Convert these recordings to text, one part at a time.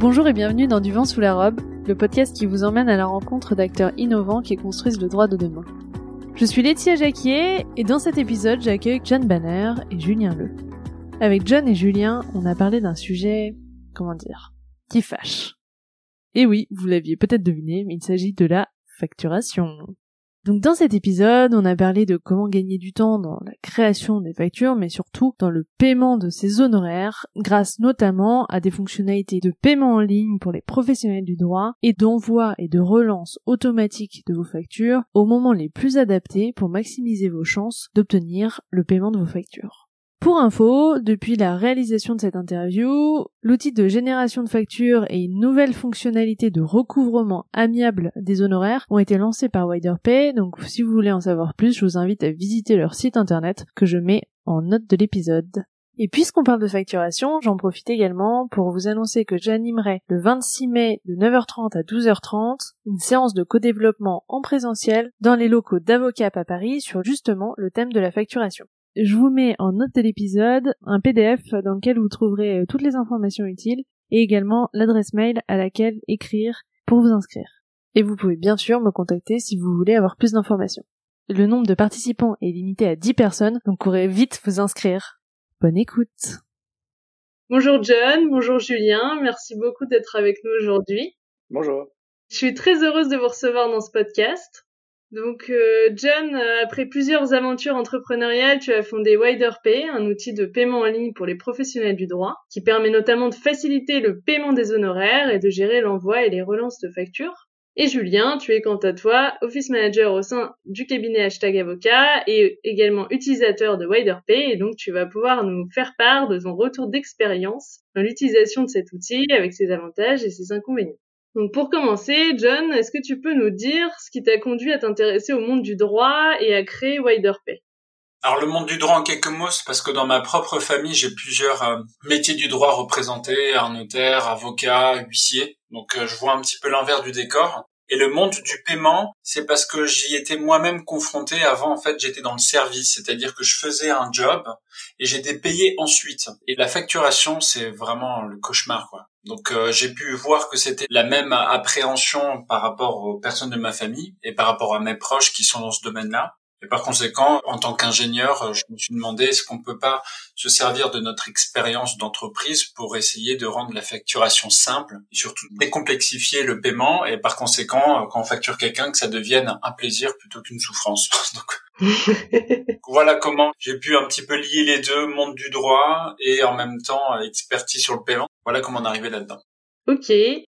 Bonjour et bienvenue dans Du vent sous la robe, le podcast qui vous emmène à la rencontre d'acteurs innovants qui construisent le droit de demain. Je suis Laetitia Jacquier et dans cet épisode j'accueille John Banner et Julien Le. Avec John et Julien, on a parlé d'un sujet, comment dire, qui fâche. Et oui, vous l'aviez peut-être deviné, mais il s'agit de la facturation. Donc dans cet épisode, on a parlé de comment gagner du temps dans la création des factures, mais surtout dans le paiement de ces honoraires, grâce notamment à des fonctionnalités de paiement en ligne pour les professionnels du droit et d'envoi et de relance automatique de vos factures au moment les plus adaptés pour maximiser vos chances d'obtenir le paiement de vos factures. Pour info, depuis la réalisation de cette interview, l'outil de génération de factures et une nouvelle fonctionnalité de recouvrement amiable des honoraires ont été lancés par WiderPay, donc si vous voulez en savoir plus, je vous invite à visiter leur site internet que je mets en note de l'épisode. Et puisqu'on parle de facturation, j'en profite également pour vous annoncer que j'animerai le 26 mai de 9h30 à 12h30 une séance de co-développement en présentiel dans les locaux d'Avocap à Paris sur justement le thème de la facturation. Je vous mets en note de l'épisode un PDF dans lequel vous trouverez euh, toutes les informations utiles et également l'adresse mail à laquelle écrire pour vous inscrire. Et vous pouvez bien sûr me contacter si vous voulez avoir plus d'informations. Le nombre de participants est limité à 10 personnes, donc courez vite vous inscrire. Bonne écoute. Bonjour John, bonjour Julien, merci beaucoup d'être avec nous aujourd'hui. Bonjour. Je suis très heureuse de vous recevoir dans ce podcast. Donc, euh, John, euh, après plusieurs aventures entrepreneuriales, tu as fondé WiderPay, un outil de paiement en ligne pour les professionnels du droit, qui permet notamment de faciliter le paiement des honoraires et de gérer l'envoi et les relances de factures. Et Julien, tu es quant à toi Office Manager au sein du cabinet Hashtag Avocat et également utilisateur de WiderPay et donc tu vas pouvoir nous faire part de ton retour d'expérience dans l'utilisation de cet outil avec ses avantages et ses inconvénients. Donc pour commencer, John, est-ce que tu peux nous dire ce qui t'a conduit à t'intéresser au monde du droit et à créer WiderPay alors le monde du droit en quelques mots, c'est parce que dans ma propre famille, j'ai plusieurs euh, métiers du droit représentés, un notaire, avocat, huissier. Donc euh, je vois un petit peu l'envers du décor. Et le monde du paiement, c'est parce que j'y étais moi-même confronté. Avant, en fait, j'étais dans le service, c'est-à-dire que je faisais un job et j'étais payé ensuite. Et la facturation, c'est vraiment le cauchemar, quoi. Donc euh, j'ai pu voir que c'était la même appréhension par rapport aux personnes de ma famille et par rapport à mes proches qui sont dans ce domaine-là. Et par conséquent, en tant qu'ingénieur, euh, je me suis demandé est-ce qu'on peut pas se servir de notre expérience d'entreprise pour essayer de rendre la facturation simple et surtout décomplexifier le paiement et par conséquent, euh, quand on facture quelqu'un, que ça devienne un plaisir plutôt qu'une souffrance. Donc, voilà comment j'ai pu un petit peu lier les deux, monde du droit et en même temps expertise sur le paiement. Voilà comment on est arrivé là-dedans. Ok.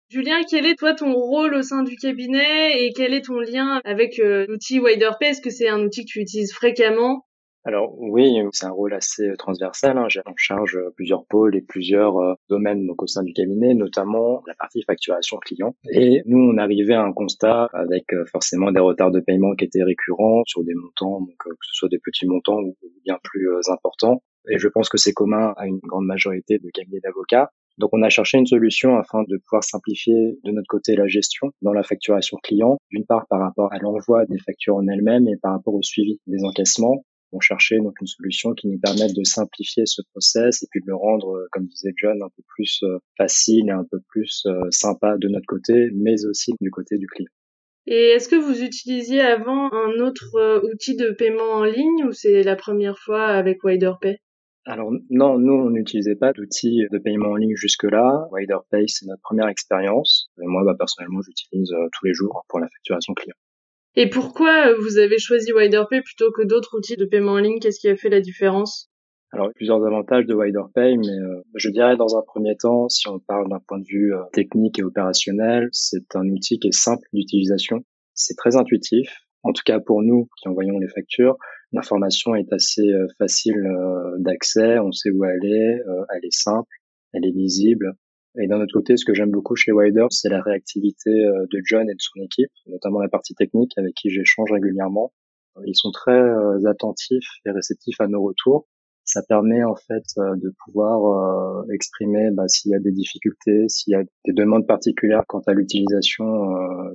Julien, quel est toi ton rôle au sein du cabinet et quel est ton lien avec euh, l'outil WiderPay Est-ce que c'est un outil que tu utilises fréquemment? Alors oui, c'est un rôle assez transversal. Hein. J'ai en charge plusieurs pôles et plusieurs euh, domaines au sein du cabinet, notamment la partie facturation client. Et nous, on arrivait à un constat avec euh, forcément des retards de paiement qui étaient récurrents sur des montants, que ce soit des petits montants ou bien plus importants. Et je pense que c'est commun à une grande majorité de cabinets d'avocats. Donc on a cherché une solution afin de pouvoir simplifier de notre côté la gestion dans la facturation client, d'une part par rapport à l'envoi des factures en elles-mêmes et par rapport au suivi des encaissements. On cherchait donc une solution qui nous permette de simplifier ce process et puis de le rendre, euh, comme disait John, un peu plus euh, facile et un peu plus euh, sympa de notre côté, mais aussi du côté du client. Et est-ce que vous utilisiez avant un autre outil de paiement en ligne ou c'est la première fois avec WiderPay? Alors non, nous on n'utilisait pas d'outils de paiement en ligne jusque-là. WiderPay c'est notre première expérience. Et moi bah, personnellement j'utilise euh, tous les jours pour la facturation client. Et pourquoi euh, vous avez choisi WiderPay plutôt que d'autres outils de paiement en ligne? Qu'est-ce qui a fait la différence? Alors, plusieurs avantages de WiderPay, mais euh, je dirais dans un premier temps, si on parle d'un point de vue technique et opérationnel, c'est un outil qui est simple d'utilisation. C'est très intuitif, en tout cas pour nous qui envoyons les factures. L'information est assez euh, facile euh, d'accès, on sait où elle est, euh, elle est simple, elle est lisible. Et d'un autre côté, ce que j'aime beaucoup chez Wider, c'est la réactivité de John et de son équipe, notamment la partie technique avec qui j'échange régulièrement. Ils sont très attentifs et réceptifs à nos retours. Ça permet en fait de pouvoir exprimer bah, s'il y a des difficultés, s'il y a des demandes particulières quant à l'utilisation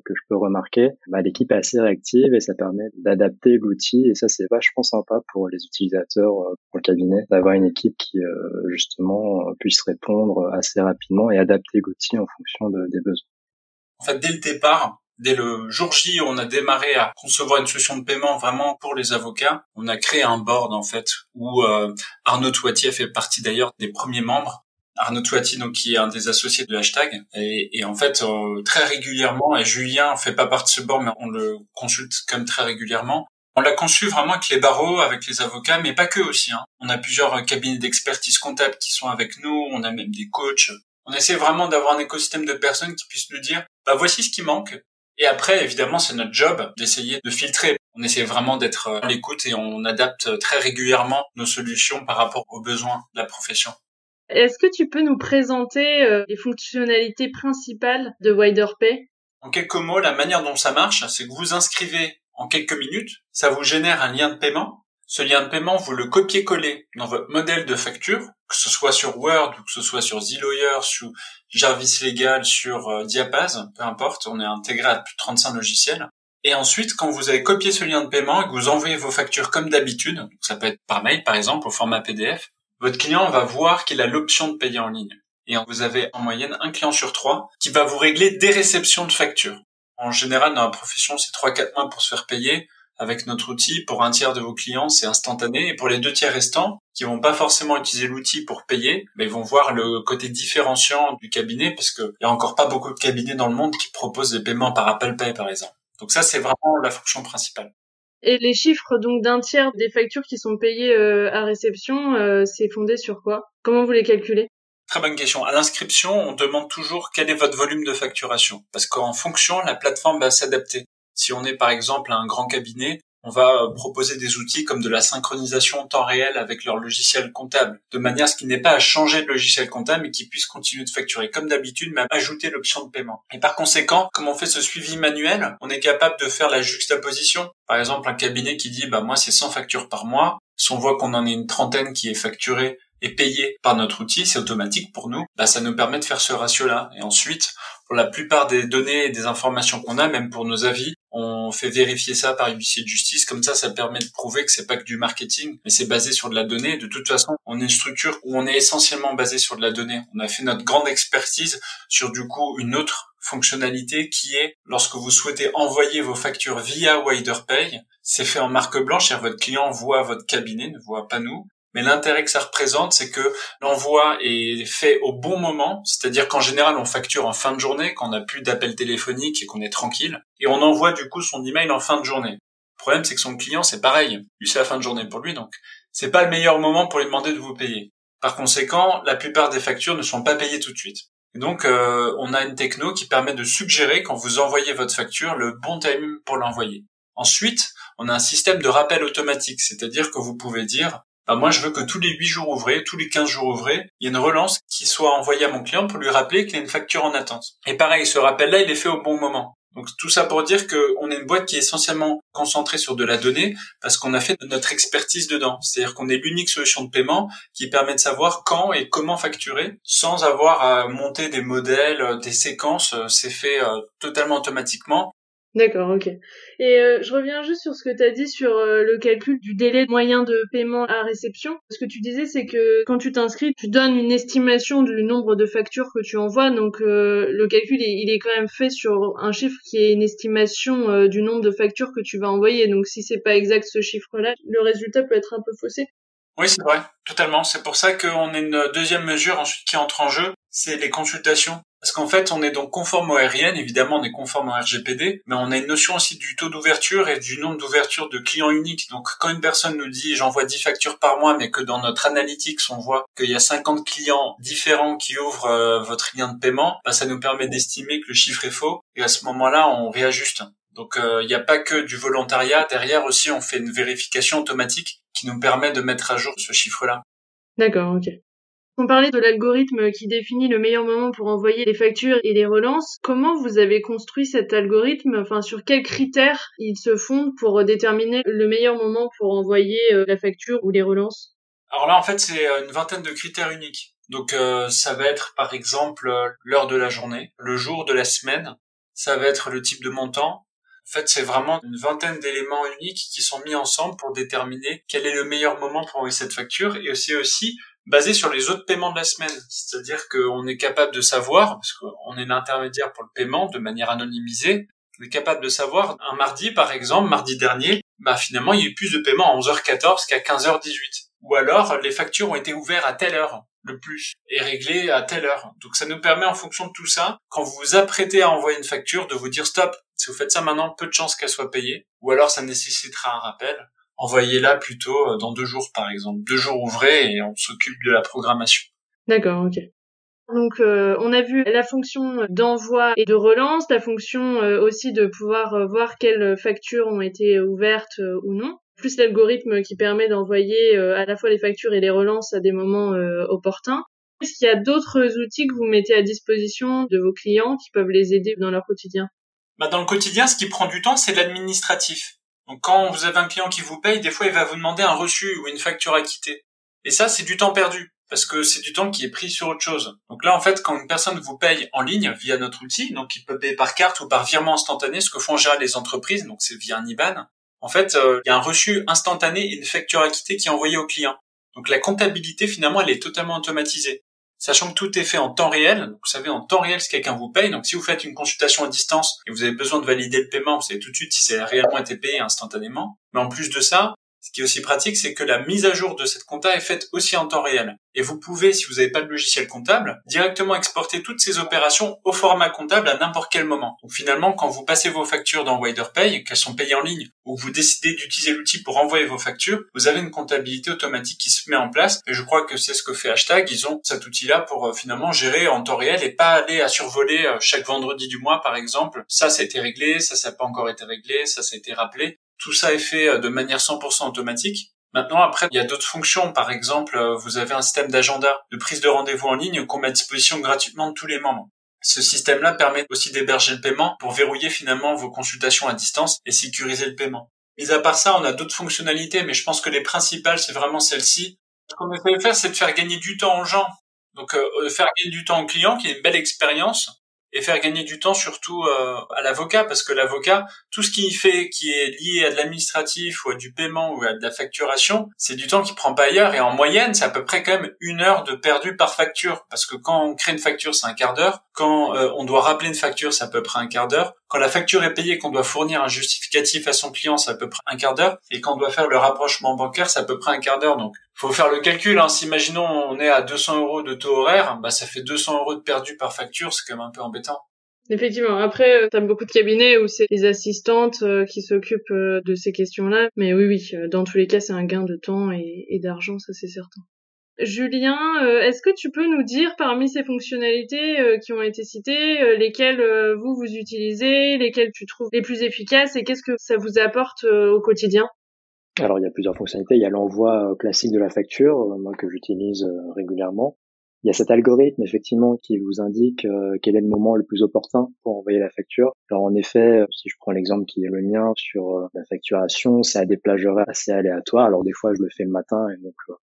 que je peux remarquer. Bah, L'équipe est assez réactive et ça permet d'adapter l'outil et ça c'est vachement sympa pour les utilisateurs pour le cabinet d'avoir une équipe qui justement puisse répondre assez rapidement et adapter l'outil en fonction de, des besoins. En fait, dès le départ, dès le jour J, on a démarré à concevoir une solution de paiement vraiment pour les avocats. On a créé un board en fait où euh, Arnaud Toitier fait partie d'ailleurs des premiers membres. Arnaud Toitier, donc qui est un des associés de hashtag, et, en fait euh, très régulièrement. Et Julien fait pas partie de ce board, mais on le consulte comme très régulièrement. On l'a conçu vraiment avec les barreaux, avec les avocats, mais pas que aussi. Hein. On a plusieurs cabinets d'expertise comptable qui sont avec nous. On a même des coachs. On essaie vraiment d'avoir un écosystème de personnes qui puissent nous dire, bah voici ce qui manque. Et après, évidemment, c'est notre job d'essayer de filtrer. On essaie vraiment d'être à l'écoute et on adapte très régulièrement nos solutions par rapport aux besoins de la profession. Est-ce que tu peux nous présenter euh, les fonctionnalités principales de WiderPay En quelques mots, la manière dont ça marche, c'est que vous inscrivez en quelques minutes, ça vous génère un lien de paiement ce lien de paiement, vous le copiez-collez dans votre modèle de facture, que ce soit sur Word ou que ce soit sur ZLawyer, sur Jarvis Legal, sur euh, Diapaz, peu importe, on est intégré à plus de 35 logiciels. Et ensuite, quand vous avez copié ce lien de paiement et que vous envoyez vos factures comme d'habitude, ça peut être par mail par exemple au format PDF, votre client va voir qu'il a l'option de payer en ligne. Et vous avez en moyenne un client sur trois qui va vous régler des réceptions de factures. En général, dans la profession, c'est 3-4 mois pour se faire payer avec notre outil, pour un tiers de vos clients, c'est instantané. Et pour les deux tiers restants, qui vont pas forcément utiliser l'outil pour payer, mais vont voir le côté différenciant du cabinet, parce qu'il y a encore pas beaucoup de cabinets dans le monde qui proposent des paiements par Apple Pay, par exemple. Donc ça, c'est vraiment la fonction principale. Et les chiffres donc d'un tiers des factures qui sont payées euh, à réception, euh, c'est fondé sur quoi? Comment vous les calculez? Très bonne question. À l'inscription, on demande toujours quel est votre volume de facturation, parce qu'en fonction, la plateforme va s'adapter. Si on est par exemple un grand cabinet, on va euh, proposer des outils comme de la synchronisation en temps réel avec leur logiciel comptable, de manière à ce qu'il n'ait pas à changer de logiciel comptable, mais qu'il puisse continuer de facturer comme d'habitude, mais ajouter l'option de paiement. Et par conséquent, comme on fait ce suivi manuel, on est capable de faire la juxtaposition. Par exemple, un cabinet qui dit, bah moi c'est 100 factures par mois, si on voit qu'on en est une trentaine qui est facturée et payée par notre outil, c'est automatique pour nous, bah ça nous permet de faire ce ratio-là. Et ensuite, pour la plupart des données et des informations qu'on a, même pour nos avis, on fait vérifier ça par huissier de justice. Comme ça, ça permet de prouver que c'est pas que du marketing, mais c'est basé sur de la donnée. De toute façon, on est une structure où on est essentiellement basé sur de la donnée. On a fait notre grande expertise sur du coup une autre fonctionnalité qui est lorsque vous souhaitez envoyer vos factures via WiderPay, c'est fait en marque blanche et votre client voit votre cabinet, ne voit pas nous. Mais l'intérêt que ça représente, c'est que l'envoi est fait au bon moment, c'est-à-dire qu'en général, on facture en fin de journée, quand on n'a plus d'appel téléphonique et qu'on est tranquille, et on envoie du coup son email en fin de journée. Le problème, c'est que son client, c'est pareil. Lui, c'est la fin de journée pour lui, donc c'est pas le meilleur moment pour lui demander de vous payer. Par conséquent, la plupart des factures ne sont pas payées tout de suite. Et donc, euh, on a une techno qui permet de suggérer, quand vous envoyez votre facture, le bon timing pour l'envoyer. Ensuite, on a un système de rappel automatique, c'est-à-dire que vous pouvez dire bah, moi, je veux que tous les 8 jours ouvrés, tous les 15 jours ouvrés, il y ait une relance qui soit envoyée à mon client pour lui rappeler qu'il y a une facture en attente. Et pareil, ce rappel-là, il est fait au bon moment. Donc tout ça pour dire qu'on est une boîte qui est essentiellement concentrée sur de la donnée parce qu'on a fait notre expertise dedans. C'est-à-dire qu'on est l'unique solution de paiement qui permet de savoir quand et comment facturer sans avoir à monter des modèles, des séquences. C'est fait euh, totalement automatiquement D'accord, ok. Et euh, je reviens juste sur ce que tu as dit sur euh, le calcul du délai moyen de paiement à réception. Ce que tu disais, c'est que quand tu t'inscris, tu donnes une estimation du nombre de factures que tu envoies. Donc euh, le calcul, il est quand même fait sur un chiffre qui est une estimation du nombre de factures que tu vas envoyer. Donc si c'est pas exact ce chiffre-là, le résultat peut être un peu faussé. Oui, c'est vrai, totalement. C'est pour ça qu'on a une deuxième mesure ensuite qui entre en jeu, c'est les consultations. Parce qu'en fait, on est donc conforme au RIN, évidemment, on est conforme au RGPD, mais on a une notion aussi du taux d'ouverture et du nombre d'ouvertures de clients uniques. Donc, quand une personne nous dit j'envoie 10 factures par mois, mais que dans notre analytics, on voit qu'il y a 50 clients différents qui ouvrent euh, votre lien de paiement, bah, ça nous permet d'estimer que le chiffre est faux. Et à ce moment-là, on réajuste. Donc, euh, il n'y a pas que du volontariat. Derrière aussi, on fait une vérification automatique qui nous permet de mettre à jour ce chiffre-là. D'accord, ok. On parlait de l'algorithme qui définit le meilleur moment pour envoyer les factures et les relances. Comment vous avez construit cet algorithme? Enfin, sur quels critères il se fonde pour déterminer le meilleur moment pour envoyer euh, la facture ou les relances? Alors là, en fait, c'est une vingtaine de critères uniques. Donc ça va être par exemple l'heure de la journée, le jour de la semaine, ça va être le type de montant. En fait, c'est vraiment une vingtaine d'éléments uniques qui sont mis ensemble pour déterminer quel est le meilleur moment pour envoyer cette facture et aussi aussi basé sur les autres paiements de la semaine. C'est-à-dire qu'on est capable de savoir, parce qu'on est l'intermédiaire pour le paiement de manière anonymisée, on est capable de savoir un mardi, par exemple, mardi dernier, bah finalement, il y a eu plus de paiements à 11h14 qu'à 15h18. Ou alors, les factures ont été ouvertes à telle heure, le plus, et réglées à telle heure. Donc ça nous permet, en fonction de tout ça, quand vous vous apprêtez à envoyer une facture, de vous dire stop, si vous faites ça maintenant, peu de chances qu'elle soit payée, ou alors ça nécessitera un rappel envoyez-la plutôt euh, dans deux jours par exemple. Deux jours ouvrés et on s'occupe de la programmation. D'accord, ok. Donc euh, on a vu la fonction d'envoi et de relance, la fonction euh, aussi de pouvoir voir quelles factures ont été ouvertes ou non, plus l'algorithme qui permet d'envoyer à la fois les factures et les relances à des moments opportuns. Est-ce qu'il y a d'autres outils que vous mettez à disposition de vos clients qui peuvent les aider dans leur quotidien? Bah Dans le quotidien, ce qui prend du temps, c'est l'administratif. Donc quand vous avez un client qui vous paye, des fois il va vous demander un reçu ou une facture à quitter. Et ça, c'est du temps perdu parce que c'est du temps qui est pris sur autre chose. Donc là, en fait, quand une personne vous paye en ligne via notre outil, donc il peut payer par carte ou par virement instantané, ce que font général les entreprises, donc c'est via un IBAN. En fait, euh, il y a un reçu instantané et une facture à quitter qui est envoyée au client. Donc la comptabilité, finalement, elle est totalement automatisée sachant que tout est fait en temps réel. Vous savez en temps réel ce quelqu'un vous paye. Donc si vous faites une consultation à distance et vous avez besoin de valider le paiement, vous savez tout de suite si c'est réellement été payé instantanément. Mais en plus de ça, ce qui est aussi pratique, c'est que la mise à jour de cette compta est faite aussi en temps réel. Et vous pouvez, si vous n'avez pas de logiciel comptable, directement exporter toutes ces opérations au format comptable à n'importe quel moment. Donc finalement, quand vous passez vos factures dans WiderPay, qu'elles sont payées en ligne, ou que vous décidez d'utiliser l'outil pour envoyer vos factures, vous avez une comptabilité automatique qui se met en place. Et je crois que c'est ce que fait Hashtag. Ils ont cet outil-là pour euh, finalement gérer en temps réel et pas aller à survoler euh, chaque vendredi du mois, par exemple. Ça, ça été réglé, ça, ça n'a pas encore été réglé, ça, ça a été rappelé. Tout ça est fait euh, de manière 100% automatique. Maintenant, après, il y a d'autres fonctions. Par exemple, euh, vous avez un système d'agenda, de prise de rendez-vous en ligne qu'on met à disposition gratuitement de tous les membres. Ce système-là permet aussi d'héberger le paiement pour verrouiller finalement vos consultations à distance et sécuriser le paiement. Mis à part ça, on a d'autres fonctionnalités, mais je pense que les principales, c'est vraiment celle-ci. Ce qu'on essaie de faire, c'est de faire gagner du temps aux gens. Donc, euh, faire gagner du temps aux clients, qui est une belle expérience, et faire gagner du temps surtout euh, à l'avocat parce que l'avocat tout ce qu'il fait qui est lié à de l'administratif ou à du paiement ou à de la facturation c'est du temps qu'il prend pas ailleurs. Et en moyenne c'est à peu près quand même une heure de perdu par facture. Parce que quand on crée une facture c'est un quart d'heure. Quand euh, on doit rappeler une facture c'est à peu près un quart d'heure quand la facture est payée qu'on doit fournir un justificatif à son client c'est à peu près un quart d'heure et quand on doit faire le rapprochement bancaire c'est à peu près un quart d'heure donc faut faire le calcul. Hein. Si imaginons on est à 200 euros de taux horaire, bah ça fait 200 euros de perdu par facture, c'est quand même un peu embêtant. Effectivement. Après, euh, t'as beaucoup de cabinets où c'est les assistantes euh, qui s'occupent euh, de ces questions-là. Mais oui, oui, dans tous les cas, c'est un gain de temps et d'argent, ça c'est certain. Julien, est-ce que tu peux nous dire parmi ces fonctionnalités qui ont été citées, lesquelles vous vous utilisez, lesquelles tu trouves les plus efficaces et qu'est-ce que ça vous apporte au quotidien? Alors il y a plusieurs fonctionnalités. Il y a l'envoi euh, classique de la facture, euh, moi que j'utilise euh, régulièrement. Il y a cet algorithme effectivement qui vous indique quel est le moment le plus opportun pour envoyer la facture. Alors en effet, si je prends l'exemple qui est le mien sur la facturation, c'est à des plages assez aléatoires. Alors des fois je le fais le matin et donc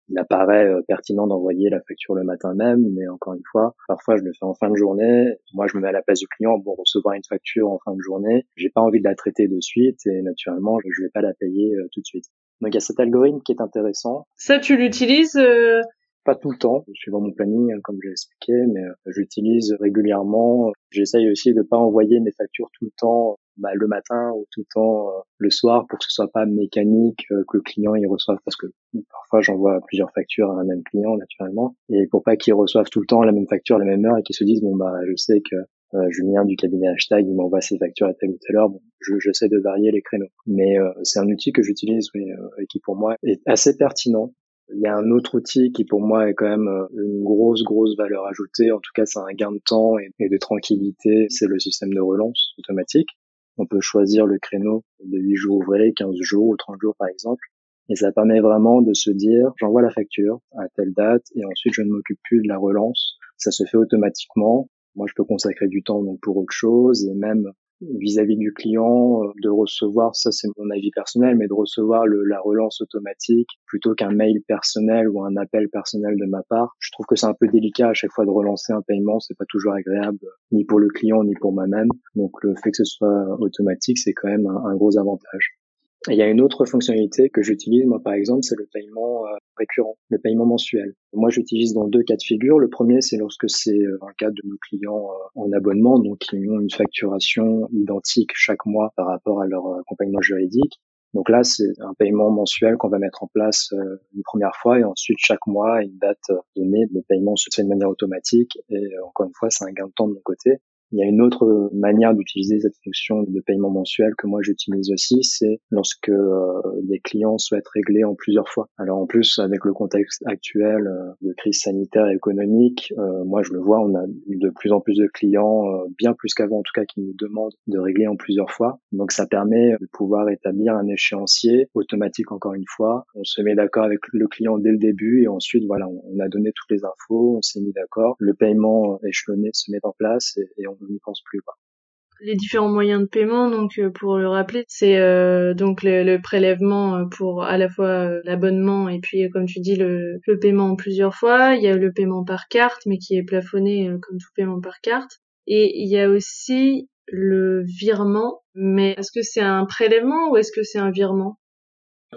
il apparaît pertinent d'envoyer la facture le matin même, mais encore une fois, parfois je le fais en fin de journée. Moi, je me mets à la place du client pour recevoir une facture en fin de journée. J'ai pas envie de la traiter de suite et naturellement, je vais pas la payer tout de suite. Donc il y a cet algorithme qui est intéressant. Ça, tu l'utilises euh... Pas tout le temps, suivant mon planning, hein, comme j'ai expliqué, mais euh, j'utilise régulièrement. J'essaye aussi de pas envoyer mes factures tout le temps bah, le matin ou tout le temps euh, le soir pour que ce soit pas mécanique euh, que le client y reçoive parce que parfois j'envoie plusieurs factures à un même client naturellement et pour pas qu'ils reçoivent tout le temps la même facture à la même heure et qu'ils se disent bon bah je sais que euh, Julien du cabinet hashtag, il m'envoie ses factures à telle ou telle heure. Bon, je, j'essaie de varier les créneaux. Mais euh, c'est un outil que j'utilise oui, euh, et qui pour moi est assez pertinent. Il y a un autre outil qui pour moi est quand même euh, une grosse, grosse valeur ajoutée. En tout cas, c'est un gain de temps et de tranquillité. C'est le système de relance automatique. On peut choisir le créneau de 8 jours ouvrés, 15 jours ou 30 jours par exemple. Et ça permet vraiment de se dire, j'envoie la facture à telle date et ensuite je ne m'occupe plus de la relance. Ça se fait automatiquement moi, je peux consacrer du temps donc pour autre chose et même vis-à-vis du client euh, de recevoir, ça c'est mon avis personnel, mais de recevoir le, la relance automatique plutôt qu'un mail personnel ou un appel personnel de ma part. Je trouve que c'est un peu délicat à chaque fois de relancer un paiement, c'est pas toujours agréable ni pour le client ni pour moi-même. Donc le fait que ce soit automatique, c'est quand même un gros avantage il y a une autre fonctionnalité que j'utilise, moi par exemple, c'est le paiement euh, récurrent, le paiement mensuel. Moi j'utilise dans deux cas de figure. Le premier, c'est lorsque c'est euh, dans le cas de nos clients euh, en abonnement, donc qui ont une facturation identique chaque mois par rapport à leur accompagnement juridique. Donc là, c'est un paiement mensuel qu'on va mettre en place une première fois et ensuite chaque mois, une date donnée, le paiement se fait de manière automatique et encore une fois, c'est un gain de temps de mon côté. Il y a une autre manière d'utiliser cette fonction de paiement mensuel que moi j'utilise aussi, c'est lorsque euh, des clients souhaitent régler en plusieurs fois. Alors en plus, avec le contexte actuel euh, de crise sanitaire et économique, euh, moi je le vois, on a de plus en plus de clients, bien plus qu'avant en tout cas, qui nous demandent de régler en plusieurs fois. Donc ça permet de pouvoir établir un échéancier automatique encore une fois. On se met d'accord avec le client dès le début et ensuite voilà, on a donné toutes les infos, on s'est mis d'accord, le paiement échelonné se met en place et, et on on n'y pense plus. Quoi. Les différents moyens de paiement, donc euh, pour le rappeler, c'est euh, donc le, prélèvement euh, pour à la fois l'abonnement et puis comme tu dis le, le, paiement en plusieurs fois. Il y a le paiement par carte, mais qui est plafonné comme tout paiement par carte. Et il y a aussi le virement, mais est-ce que c'est un prélèvement ou est-ce que c'est un virement?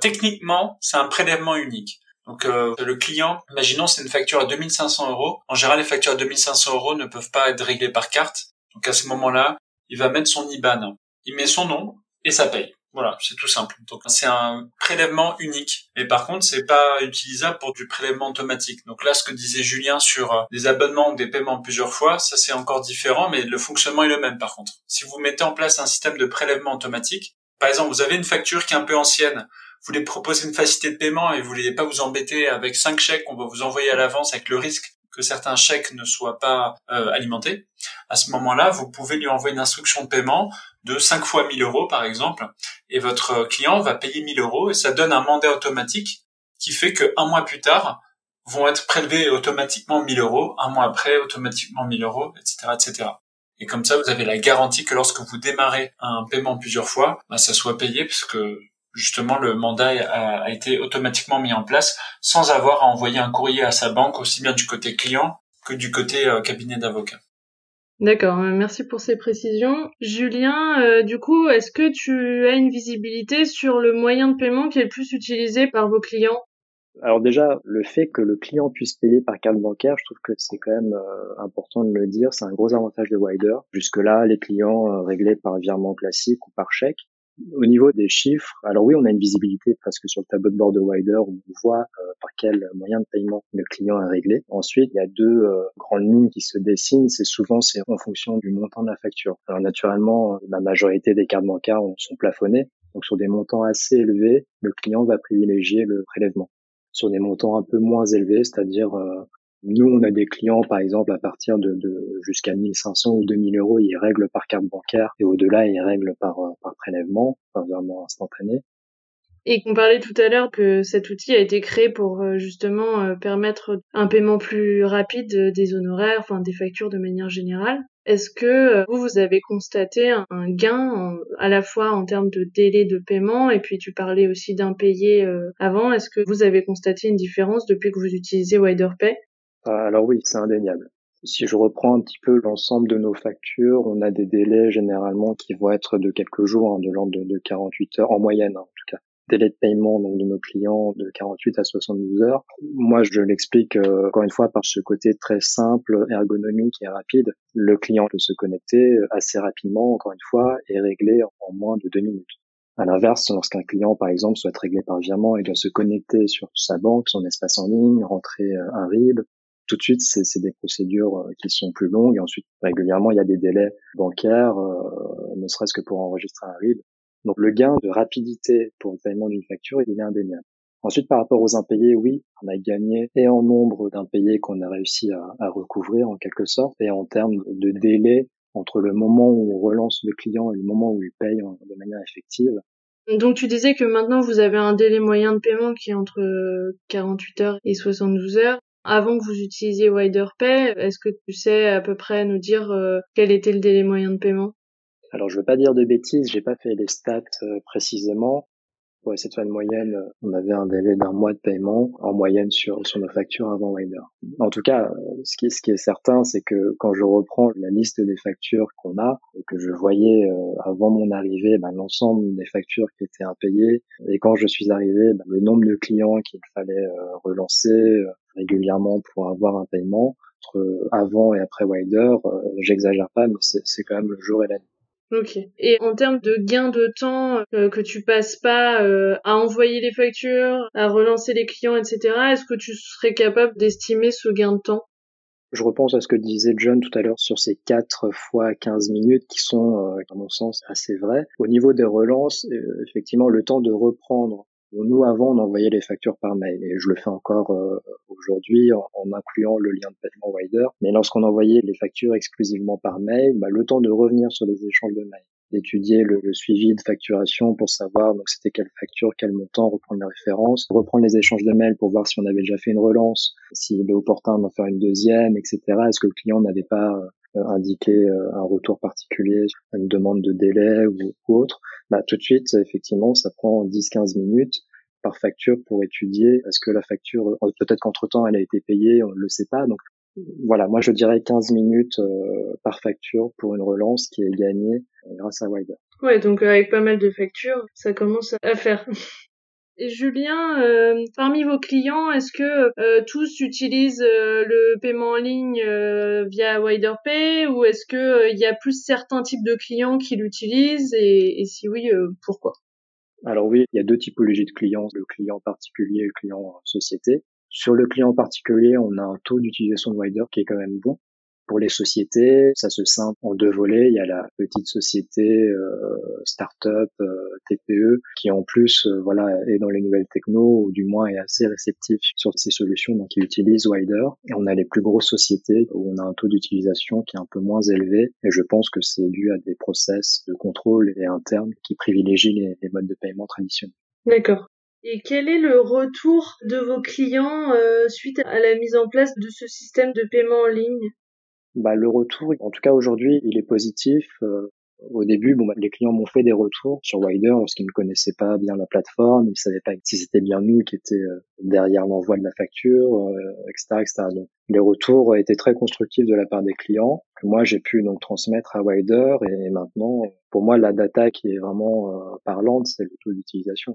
Techniquement, c'est un prélèvement unique. Donc euh, le client, imaginons c'est une facture à 2500 euros. En général, les factures à 2500 euros ne peuvent pas être réglées par carte. Donc à ce moment-là, il va mettre son IBAN. Il met son nom et ça paye. Voilà, c'est tout simple. Donc c'est un prélèvement unique. Mais par contre, c'est pas utilisable pour du prélèvement automatique. Donc là, ce que disait Julien sur euh, des abonnements ou des paiements plusieurs fois, ça c'est encore différent, mais le fonctionnement est le même par contre. Si vous mettez en place un système de prélèvement automatique, par exemple, vous avez une facture qui est un peu ancienne, vous voulez proposer une facilité de paiement et vous voulez pas vous embêter avec cinq chèques qu'on va vous envoyer à l'avance avec le risque que certains chèques ne soient pas euh, alimentés, à ce moment-là, vous pouvez lui envoyer une instruction de paiement de 5 fois 1000 euros, par exemple, et votre client va payer 1000 euros et ça donne un mandat automatique qui fait que un mois plus tard, vont être prélevés automatiquement 1000 euros, un mois après, automatiquement 1000 euros, etc., etc. Et comme ça, vous avez la garantie que lorsque vous démarrez un paiement plusieurs fois, bah, ça soit payé puisque justement le mandat a, été automatiquement mis en place sans avoir à envoyer un courrier à sa banque aussi bien du côté client que du côté euh, cabinet d'avocat. D'accord, euh, merci pour ces précisions. Julien, euh, du coup, est-ce que tu as une visibilité sur le moyen de paiement qui est le plus utilisé par vos clients? Alors déjà, le fait que le client puisse payer par carte bancaire, je trouve que c'est quand même important de le dire, c'est un gros avantage de Wider. Jusque-là, les clients réglaient par virement classique ou par chèque. Au niveau des chiffres, alors oui, on a une visibilité presque sur le tableau de bord de Wider on voit euh, par quel moyen de paiement le client a réglé. Ensuite, il y a deux euh, grandes lignes qui se dessinent. C'est souvent c'est en fonction du montant de la facture. Alors naturellement, la majorité des cartes bancaires sont plafonnées. Donc sur des montants assez élevés, le client va privilégier le prélèvement. Sur des montants un peu moins élevés, c'est-à-dire euh, nous, on a des clients, par exemple, à partir de, de jusqu'à 1500 ou 2000 euros, ils règlent par carte bancaire et au-delà, ils règlent par, euh, par prélèvement, par virement instantané. Et qu'on parlait tout à l'heure que cet outil a été créé pour euh, justement euh, permettre un paiement plus rapide des honoraires, enfin des factures de manière générale. Est-ce que vous, vous avez constaté un gain à la fois en termes de délai de paiement et puis tu parlais aussi d'impayé avant. Est-ce que vous avez constaté une différence depuis que vous utilisez WiderPay? Alors oui, c'est indéniable. Si je reprends un petit peu l'ensemble de nos factures, on a des délais généralement qui vont être de quelques jours, hein, de l'ordre de, 48 heures en moyenne hein, en tout cas. Délai de paiement donc de nos clients de 48 à 72 heures. Moi, je l'explique euh, encore une fois par ce côté très simple, ergonomique et rapide. Le client peut se connecter assez rapidement, encore une fois, et régler en moins de deux minutes. À l'inverse, lorsqu'un client, par exemple, souhaite régler par virement, il doit se connecter sur sa banque, son espace en ligne, rentrer euh, un RIB, tout de suite, c'est des procédures euh, qui sont plus longues. Et ensuite, régulièrement, il y a des délais bancaires, euh, ne serait-ce que pour enregistrer un RIB. Donc le gain de rapidité pour le paiement d'une facture, il est indéniable. Ensuite, par rapport aux impayés, oui, on a gagné et en nombre d'impayés qu'on a réussi à, à, recouvrir en quelque sorte, et en termes de délai entre le moment où on relance le client et le moment où il paye de manière effective. Donc tu disais que maintenant vous avez un délai moyen de paiement qui est entre 48 heures et 72 heures. Avant que vous utilisiez WiderPay, est-ce que tu sais à peu près nous dire euh, quel était le délai moyen de paiement? Alors je veux pas dire de bêtises, j'ai pas fait les stats précisément, pour essayer de moyenne, euh, on avait un délai d'un mois de paiement en moyenne sur, sur nos factures avant Wider. En tout cas, euh, ce qui, ce qui est certain, c'est que quand je reprends la liste des factures qu'on a et que je voyais euh, avant mon arrivée ben, l'ensemble des factures qui étaient impayées et quand je suis arrivé, ben, le nombre de clients qu'il fallait relancer régulièrement pour avoir un paiement entre avant et après Wider, j'exagère pas, mais c'est quand même le jour et la nuit. Ok. Et en termes de gain de temps euh, que tu passes pas euh, à envoyer les factures, à relancer les clients, etc. Est-ce que tu serais capable d'estimer ce gain de temps? Je repense à ce que disait John tout à l'heure sur ces 4 fois 15 minutes qui sont, euh, à mon sens, assez vrais. Au niveau des relances, effectivement, le temps de reprendre nous, avant, on envoyait les factures par mail et je le fais encore euh, aujourd'hui en, incluant le lien de paiement Wider. Mais lorsqu'on envoyait les factures exclusivement par mail, bah, le temps de revenir sur les échanges de mail, d'étudier le, suivi de facturation pour savoir donc c'était quelle facture, quel montant, reprendre les références, reprendre les échanges de mail pour voir si on avait déjà fait une relance, s'il est opportun d'en faire une deuxième, etc. Est-ce que le client n'avait pas euh, indiqué euh, un retour particulier, une demande de délai ou, autre bah, tout de suite, effectivement, ça prend 10-15 minutes par facture pour étudier est-ce que la facture, peut-être qu'entre-temps, elle a été payée, on ne le sait pas. Donc voilà, moi je dirais 15 minutes euh, par facture pour une relance qui est gagnée euh, grâce à Wider. Ouais, donc avec pas mal de factures, ça commence à faire. Julien, euh, parmi vos clients, est-ce que euh, tous utilisent euh, le paiement en ligne via WiderPay ou est-ce que il y a plus certains types de clients qui l'utilisent et, et, si oui, pourquoi? Alors oui, il y a deux typologies de clients, le client particulier et le client société. Sur le client particulier, on a un taux d'utilisation de Wider qui est quand même bon. Pour les sociétés, ça se scinde en deux volets. Il y a la petite société, euh, start-up, euh, TPE, qui en plus, euh, voilà, est dans les nouvelles techno ou du moins est assez réceptif sur ces solutions, donc ils utilisent Wider. Et on a les plus grosses sociétés où on a un taux d'utilisation qui est un peu moins élevé. Et je pense que c'est dû à des process de contrôle et internes qui privilégient les, modes de paiement traditionnels. D'accord. Et quel est le retour de vos clients euh, suite à la mise en place de ce système de paiement en ligne? Bah, le retour, en tout cas aujourd'hui, il est positif. Euh, au début, bon, bah, les clients m'ont fait des retours sur Wider lorsqu'ils ne connaissaient pas bien la plateforme, ils ne savaient pas si c'était bien nous qui étaient euh, derrière l'envoi de la facture, etc., euh, etc. Donc, les retours étaient très constructifs de la part des clients que moi j'ai pu donc transmettre à Wider et maintenant, pour moi, la data qui est vraiment parlante, c'est le taux d'utilisation.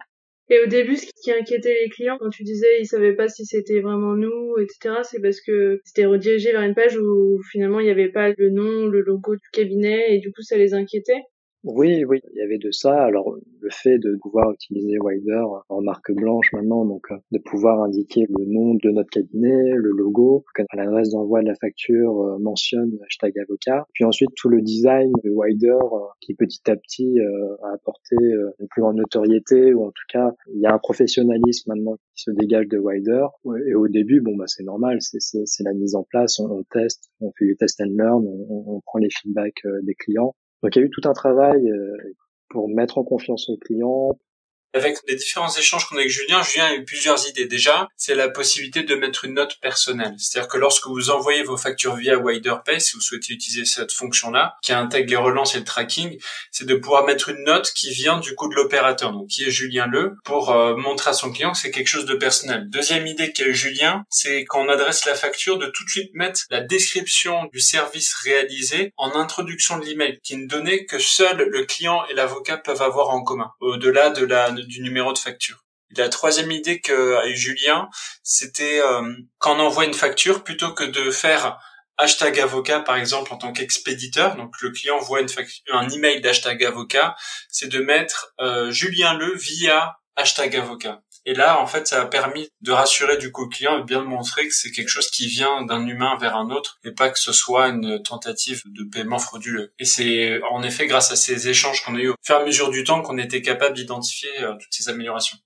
Et au début, ce qui inquiétait les clients, quand tu disais ils savaient pas si c'était vraiment nous, etc., c'est parce que c'était redirigé vers une page où finalement il n'y avait pas le nom, le logo du cabinet, et du coup ça les inquiétait. Oui, oui, il y avait de ça. Alors le fait de pouvoir utiliser Wider en marque blanche maintenant, donc euh, de pouvoir indiquer le nom de notre cabinet, le logo, à l'adresse d'envoi de la facture euh, mentionne hashtag avocat. Puis ensuite tout le design de Wider euh, qui petit à petit a apporté une plus grande notoriété ou en tout cas il y a un professionnalisme maintenant qui se dégage de Wider. Et au début, bon bah c'est normal, c'est la mise en place, on, teste, on fait du test and learn, on, on prend les feedbacks des clients donc il y a eu tout un travail euh, pour mettre en confiance le client, avec les différents échanges qu'on a avec Julien, Julien a eu plusieurs idées. Déjà, c'est la possibilité de mettre une note personnelle. C'est-à-dire que lorsque vous envoyez vos factures via WiderPay, si vous souhaitez utiliser cette fonction-là, qui intègre les relances et le tracking, c'est de pouvoir mettre une note qui vient du coup de l'opérateur, donc qui est Julien Le, pour euh, montrer à son client que c'est quelque chose de personnel. Deuxième idée qu'a eu Julien, c'est quand adresse la facture, de tout de suite mettre la description du service réalisé en introduction de l'email, qui est une donnée que seul le client et l'avocat peuvent avoir en commun, au-delà de la du numéro de facture. la troisième idée qu'a eu Julien, c'était euh, quand envoie une facture, plutôt que de faire hashtag avocat par exemple en tant qu'expéditeur, donc le client voit une un email d'hashtag avocat, c'est de mettre euh, Julien Le via hashtag avocat. Et là, en fait, ça a permis de rassurer du coup client et bien de montrer que c'est quelque chose qui vient d'un humain vers un autre et pas que ce soit une tentative de paiement frauduleux. Et c'est en effet grâce à ces échanges qu'on a eu au fur et à mesure du temps qu'on était capable d'identifier euh, toutes ces améliorations.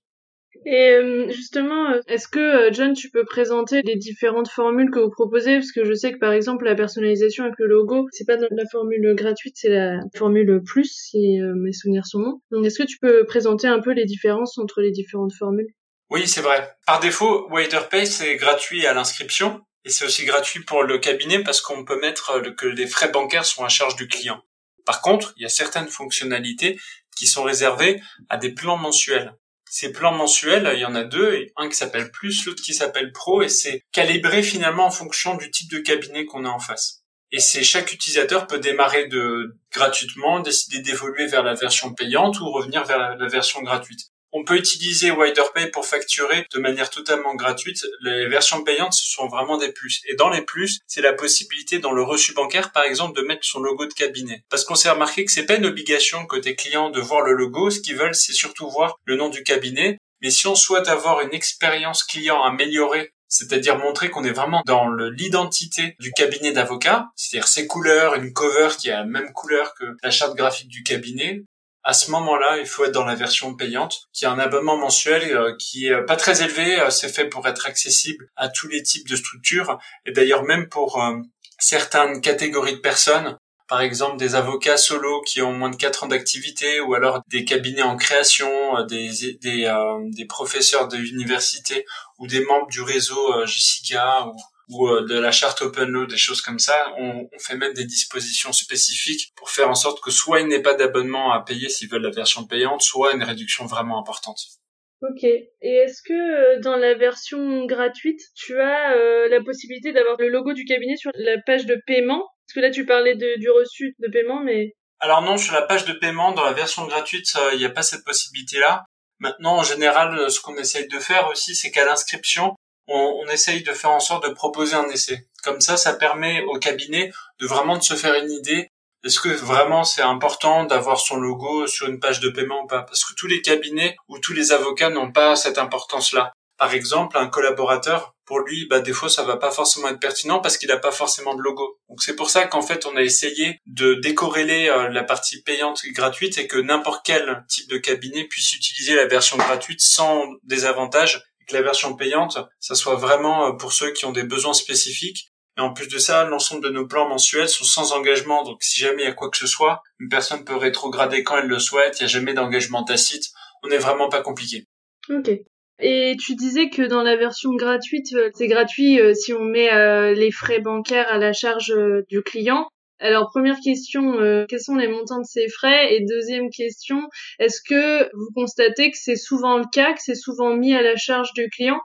Et euh, justement, euh, est-ce que John, tu peux présenter les différentes formules que vous proposez? Parce que je sais que par exemple la personnalisation avec le logo, c'est pas la formule gratuite, c'est la formule plus, si mes souvenirs sont bons. Donc est-ce que tu peux présenter un peu les différences entre les différentes formules? Oui, c'est vrai. Par défaut, WaiterPay c'est gratuit à l'inscription et c'est aussi gratuit pour le cabinet parce qu'on peut mettre que les frais bancaires sont à charge du client. Par contre, il y a certaines fonctionnalités qui sont réservées à des plans mensuels. Ces plans mensuels, il y en a deux, un qui s'appelle plus, l'autre qui s'appelle pro, et c'est calibré finalement en fonction du type de cabinet qu'on a en face. Et c'est chaque utilisateur peut démarrer de gratuitement, décider d'évoluer vers la version payante ou revenir vers la version gratuite. On peut utiliser WiderPay pour facturer de manière totalement gratuite. Les versions payantes, ce sont vraiment des plus. Et dans les plus, c'est la possibilité dans le reçu bancaire, par exemple, de mettre son logo de cabinet. Parce qu'on s'est remarqué que c'est pas une obligation côté client de voir le logo. Ce qu'ils veulent, c'est surtout voir le nom du cabinet. Mais si on souhaite avoir une expérience client améliorée c'est-à-dire montrer qu'on est vraiment dans l'identité du cabinet d'avocat, c'est-à-dire ses couleurs, une cover qui a la même couleur que la charte graphique du cabinet, à ce moment-là, il faut être dans la version payante, qui a un abonnement mensuel euh, qui est pas très élevé. Euh, c'est fait pour être accessible à tous les types de structures et d'ailleurs même pour euh, certaines catégories de personnes. Par exemple, des avocats solo qui ont moins de 4 ans d'activité, ou alors des cabinets en création, des, des, des professeurs de l'université, ou des membres du réseau Jessica, ou, ou euh, de la charte open law, des choses comme ça, on, on, fait même des dispositions spécifiques pour faire en sorte que soit il n'ait pas d'abonnement à payer s'ils veulent la version payante, soit une réduction vraiment importante. Ok. Et est-ce que euh, dans la version gratuite, tu as euh, la possibilité d'avoir le logo du cabinet sur la page de paiement? Parce que là, tu parlais de, du reçu de paiement, mais... Alors non, sur la page de paiement, dans la version gratuite, il n'y a pas cette possibilité-là. Maintenant, en général, ce qu'on essaye de faire aussi, c'est qu'à l'inscription, on, essaye de faire en sorte de proposer un essai. Comme ça, ça permet au cabinet de vraiment de se faire une idée. Est-ce que vraiment c'est important d'avoir son logo sur une page de paiement ou pas? Parce que tous les cabinets ou tous les avocats n'ont pas cette importance-là. Par exemple, un collaborateur, pour lui, bah, des fois, ça va pas forcément être pertinent parce qu'il n'a pas forcément de logo. Donc c'est pour ça qu'en fait, on a essayé de décorréler euh, la partie payante et gratuite et que n'importe quel type de cabinet puisse utiliser la version gratuite sans désavantage la version payante, ça soit vraiment euh, pour ceux qui ont des besoins spécifiques. Et en plus de ça, l'ensemble de nos plans mensuels sont sans engagement. Donc si jamais il y a quoi que ce soit, une personne peut rétrograder quand elle le souhaite. Il n'y a jamais d'engagement tacite. On n'est vraiment pas compliqué. Ok. Et tu disais que dans la version gratuite, euh, c'est gratuit euh, si on met les frais bancaires à la charge du client. Alors première question, euh, quels sont les montants de ces frais? Et deuxième question, est-ce que vous constatez que c'est souvent le cas, que c'est souvent mis à la charge du client?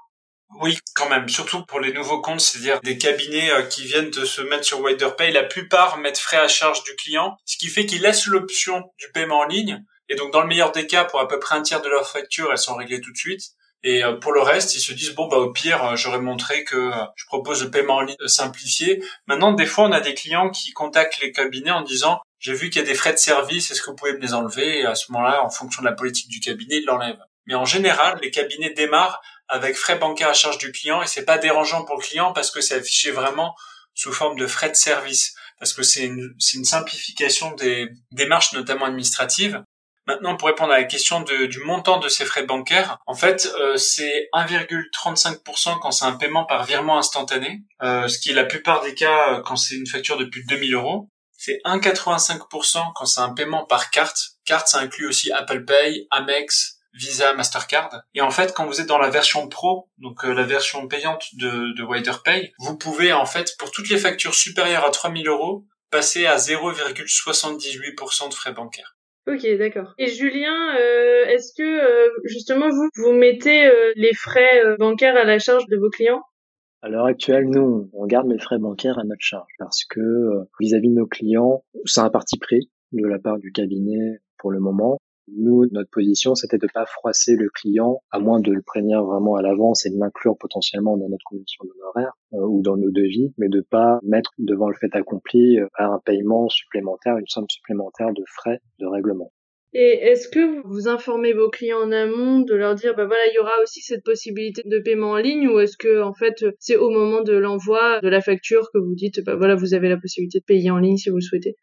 Oui, quand même, surtout pour les nouveaux comptes, c'est-à-dire des cabinets euh, qui viennent de se mettre sur WiderPay, la plupart mettent frais à charge du client, ce qui fait qu'ils laissent l'option du paiement en ligne. Et donc, dans le meilleur des cas, pour à peu près un tiers de leurs factures, elles sont réglées tout de suite. Et euh, pour le reste, ils se disent bon bah au pire, euh, j'aurais montré que euh, je propose le paiement en ligne simplifié. Maintenant, des fois, on a des clients qui contactent les cabinets en disant j'ai vu qu'il y a des frais de service, est-ce que vous pouvez me les enlever? Et à ce moment-là, en fonction de la politique du cabinet, ils l'enlèvent. Mais en général, les cabinets démarrent avec frais bancaires à charge du client et c'est pas dérangeant pour le client parce que c'est affiché vraiment sous forme de frais de service parce que c'est une, une simplification des démarches notamment administratives Maintenant, pour répondre à la question du montant de ces frais bancaires, en fait, euh, c'est 1,35% quand c'est un paiement par virement instantané, euh, ce qui est la plupart des cas euh, quand c'est une facture de plus de 2000 euros. C'est 1,85% quand c'est un paiement par carte. Carte, ça inclut aussi Apple Pay, Amex, Visa, Mastercard. Et en fait, quand vous êtes dans la version pro, donc la version payante de, de WiderPay, vous pouvez en fait, pour toutes les factures supérieures à 3000 euros, passer à 0,78% de frais bancaires. Ok, d'accord. Et Julien, euh, est-ce que euh, justement vous vous mettez euh, les frais bancaires à la charge de vos clients? À l'heure actuelle, nous, on garde les frais bancaires à notre charge parce que vis-à-vis de nos clients, c'est un parti pris de la part du cabinet pour le moment. Nous, notre position, c'était de pas froisser le client, à moins de le prévenir vraiment à l'avance et de l'inclure potentiellement dans notre condition d'honoraire euh, ou dans nos devis, mais de pas mettre devant le fait accompli euh, un paiement supplémentaire, une somme supplémentaire de frais de règlement. Et est-ce que vous informez vos clients en amont de leur dire, bah voilà, il y aura aussi cette possibilité de paiement en ligne, ou est-ce que en fait c'est au moment de l'envoi de la facture que vous dites, bah voilà, vous avez la possibilité de payer en ligne si vous le souhaitez?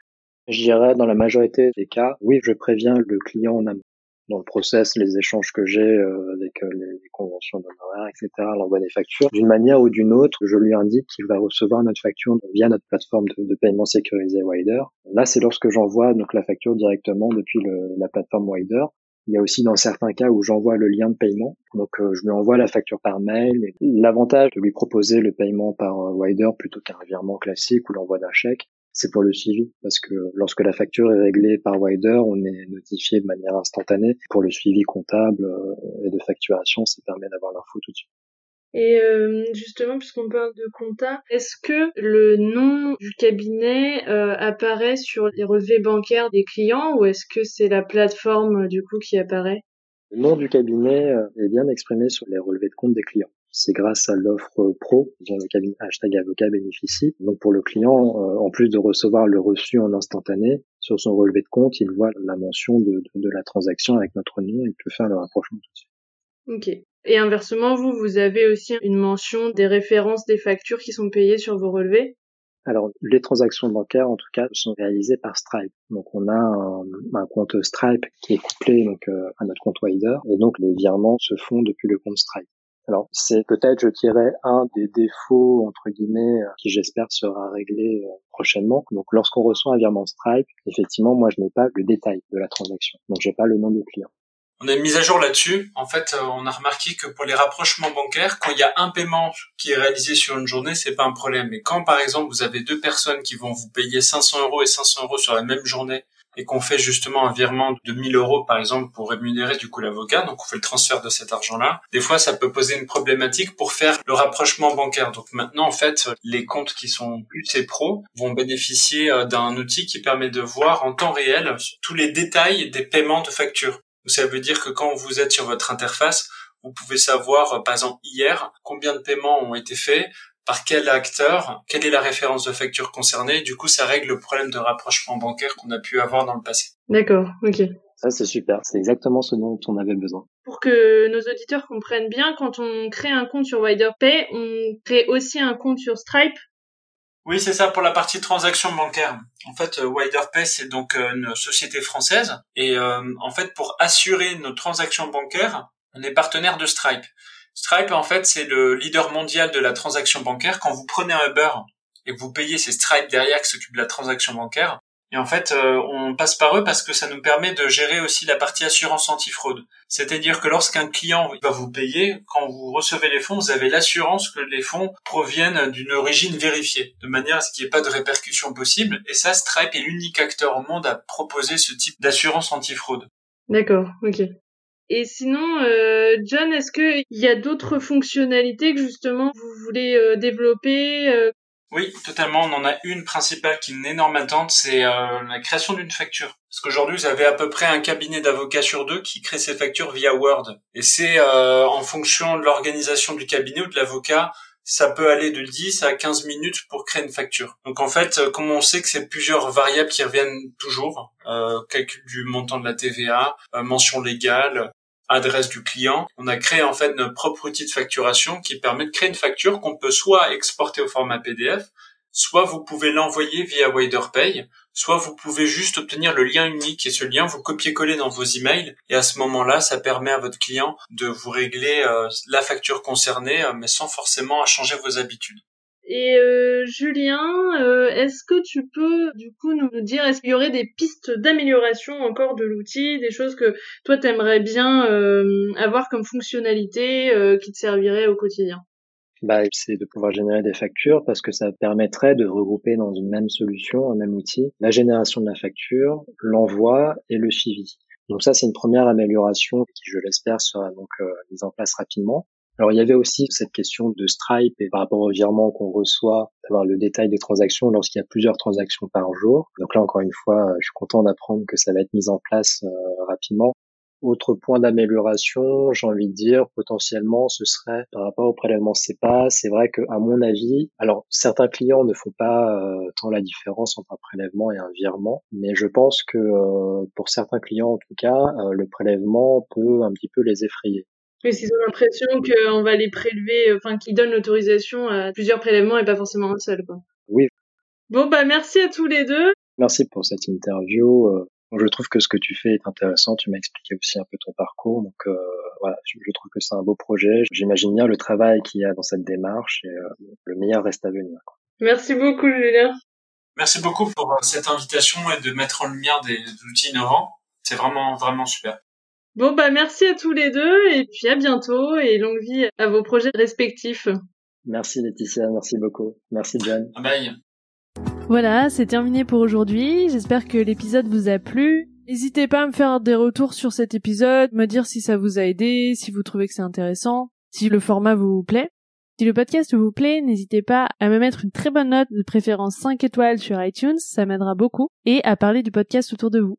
Je dirais dans la majorité des cas, oui, je préviens le client en amont. Dans le process, les échanges que j'ai euh, avec euh, les, conventions d'honoraires, etc., l'envoi des factures, d'une manière ou d'une autre, je lui indique qu'il va recevoir notre facture via notre plateforme de, paiement sécurisé Wider. Là, c'est lorsque j'envoie donc la facture directement depuis la plateforme Wider. Il y a aussi dans certains cas où j'envoie le lien de paiement. Donc euh, je lui envoie la facture par mail. L'avantage de lui proposer le paiement par Wider plutôt qu'un virement classique ou l'envoi d'un chèque, c'est pour le suivi, parce que lorsque la facture est réglée par Wider, on est notifié de manière instantanée. Pour le suivi comptable et de facturation, ça permet d'avoir l'info tout de suite. Et euh, justement, puisqu'on parle de compta, est-ce que le nom du cabinet euh, apparaît sur les relevés bancaires des clients ou est-ce que c'est la plateforme du coup qui apparaît? Le nom du cabinet euh, est bien exprimé sur les relevés de compte des clients. C'est grâce à l'offre pro dont le cabinet hashtag avocat bénéficie. Donc pour le client, en plus de recevoir le reçu en instantané, sur son relevé de compte, il voit la mention de, de, de la transaction avec notre nom et il peut faire le rapprochement tout de suite. Ok. Et inversement, vous, vous avez aussi une mention des références des factures qui sont payées sur vos relevés? Alors, les transactions bancaires, en tout cas, sont réalisées par Stripe. Donc, on a un, compte Stripe qui est couplé donc euh, à notre compte Wider, et donc les virements se font depuis le compte Stripe. Alors, c'est peut-être, je dirais, un des défauts entre guillemets euh, qui, j'espère, sera réglé euh, prochainement. Donc, lorsqu'on reçoit un virement Stripe, effectivement, moi, je n'ai pas le détail de la transaction. Donc, j'ai pas le nom du client. On a une mise à jour là-dessus. En fait, euh, on a remarqué que pour les rapprochements bancaires, quand il y a un paiement qui est réalisé sur une journée, c'est pas un problème. Mais quand, par exemple, vous avez deux personnes qui vont vous payer 500 euros et 500 euros sur la même journée, et qu'on fait justement un virement de 1000 euros, par exemple, pour rémunérer du coup l'avocat, donc on fait le transfert de cet argent-là, des fois, ça peut poser une problématique pour faire le rapprochement bancaire. Donc maintenant, en fait, les comptes qui sont plus et pro vont bénéficier euh, d'un outil qui permet de voir en temps réel tous les détails des paiements de factures. Ça veut dire que quand vous êtes sur votre interface, vous pouvez savoir, euh, par exemple, hier, combien de paiements ont été faits, par quel acteur, quelle est la référence de facture concernée. Du coup, ça règle le problème de rapprochement bancaire qu'on a pu avoir dans le passé. D'accord, ok. Ça, c'est super. C'est exactement ce dont on avait besoin. Pour que nos auditeurs comprennent bien, quand on crée un compte sur WiderPay, on crée aussi un compte sur Stripe oui, c'est ça pour la partie transaction bancaire. En fait, euh, WiderPay, c'est donc euh, une société française. Et euh, en fait, pour assurer nos transactions bancaires, on est partenaire de Stripe. Stripe, en fait, c'est le leader mondial de la transaction bancaire. Quand vous prenez un Uber et que vous payez, c'est Stripe derrière qui s'occupe de la transaction bancaire. Et en fait, euh, on passe par eux parce que ça nous permet de gérer aussi la partie assurance antifraude. C'est-à-dire que lorsqu'un client va vous payer, quand vous recevez les fonds, vous avez l'assurance que les fonds proviennent d'une origine vérifiée, de manière à ce qu'il n'y ait pas de répercussions possibles. Et ça, Stripe est l'unique acteur au monde à proposer ce type d'assurance antifraude. D'accord, ok. Et sinon, euh, John, est-ce qu'il y a d'autres fonctionnalités que justement vous voulez euh, développer oui, totalement. On en a une principale qui est une énorme attente, c'est euh, la création d'une facture. Parce qu'aujourd'hui, vous avez à peu près un cabinet d'avocats sur deux qui crée ses factures via Word. Et c'est euh, en fonction de l'organisation du cabinet ou de l'avocat, ça peut aller de 10 à 15 minutes pour créer une facture. Donc en fait, euh, comme on sait que c'est plusieurs variables qui reviennent toujours, calcul du montant de la TVA, mention légale, adresse du client. On a créé en fait notre propre outil de facturation qui permet de créer une facture qu'on peut soit exporter au format PDF, soit vous pouvez l'envoyer via WiderPay, soit vous pouvez juste obtenir le lien unique et ce lien vous copiez-coller dans vos emails et à ce moment-là, ça permet à votre client de vous régler euh, la facture concernée euh, mais sans forcément changer vos habitudes. Et euh, Julien, euh, est-ce que tu peux du coup nous dire est-ce qu'il y aurait des pistes d'amélioration encore de l'outil, des choses que toi t'aimerais bien euh, avoir comme fonctionnalité qui te servirait au quotidien? Bah, c'est de pouvoir générer des factures parce que ça permettrait de regrouper dans une même solution, un même outil, la génération de la facture, l'envoi et le suivi. Donc ça, c'est une première amélioration qui, je l'espère, sera donc mise en place rapidement. Alors il y avait aussi cette question de Stripe et par rapport au virement qu'on reçoit, d'avoir le détail des transactions lorsqu'il y a plusieurs transactions par jour. Donc là encore une fois, je suis content d'apprendre que ça va être mis en place euh, rapidement. Autre point d'amélioration, j'ai envie de dire potentiellement, ce serait par rapport au prélèvement CEPA. C'est vrai que à mon avis, alors certains clients ne font pas euh, tant la différence entre un prélèvement et un virement, mais je pense que euh, pour certains clients en tout cas, le prélèvement peut un petit peu les effrayer. Oui, s'ils ont l'impression qu'on va les prélever, euh, enfin qu'ils donnent l'autorisation à plusieurs prélèvements et pas forcément un seul, quoi. Oui. Bon, bah merci à tous les deux. Merci pour cette interview. Euh, je trouve que ce que tu fais est intéressant. Tu m'as expliqué aussi un peu ton parcours. Donc euh, voilà, je, trouve que c'est un beau projet. J'imagine bien le travail qu'il y a dans cette démarche et le meilleur reste à venir. Merci beaucoup, Julien. Merci beaucoup pour cette invitation et de mettre en lumière des outils innovants. C'est vraiment, vraiment super. Bon bah merci à tous les deux et puis à bientôt et longue vie à vos projets respectifs. Merci Laetitia, merci beaucoup. Merci John. Bye. Voilà, c'est terminé pour aujourd'hui. J'espère que l'épisode vous a plu. N'hésitez pas à me faire des retours sur cet épisode, me dire si ça vous a aidé, si vous trouvez que c'est intéressant, si le format vous plaît. Si le podcast vous plaît, n'hésitez pas à me mettre une très bonne note, de préférence 5 étoiles sur iTunes, ça m'aidera beaucoup, et à parler du podcast autour de vous.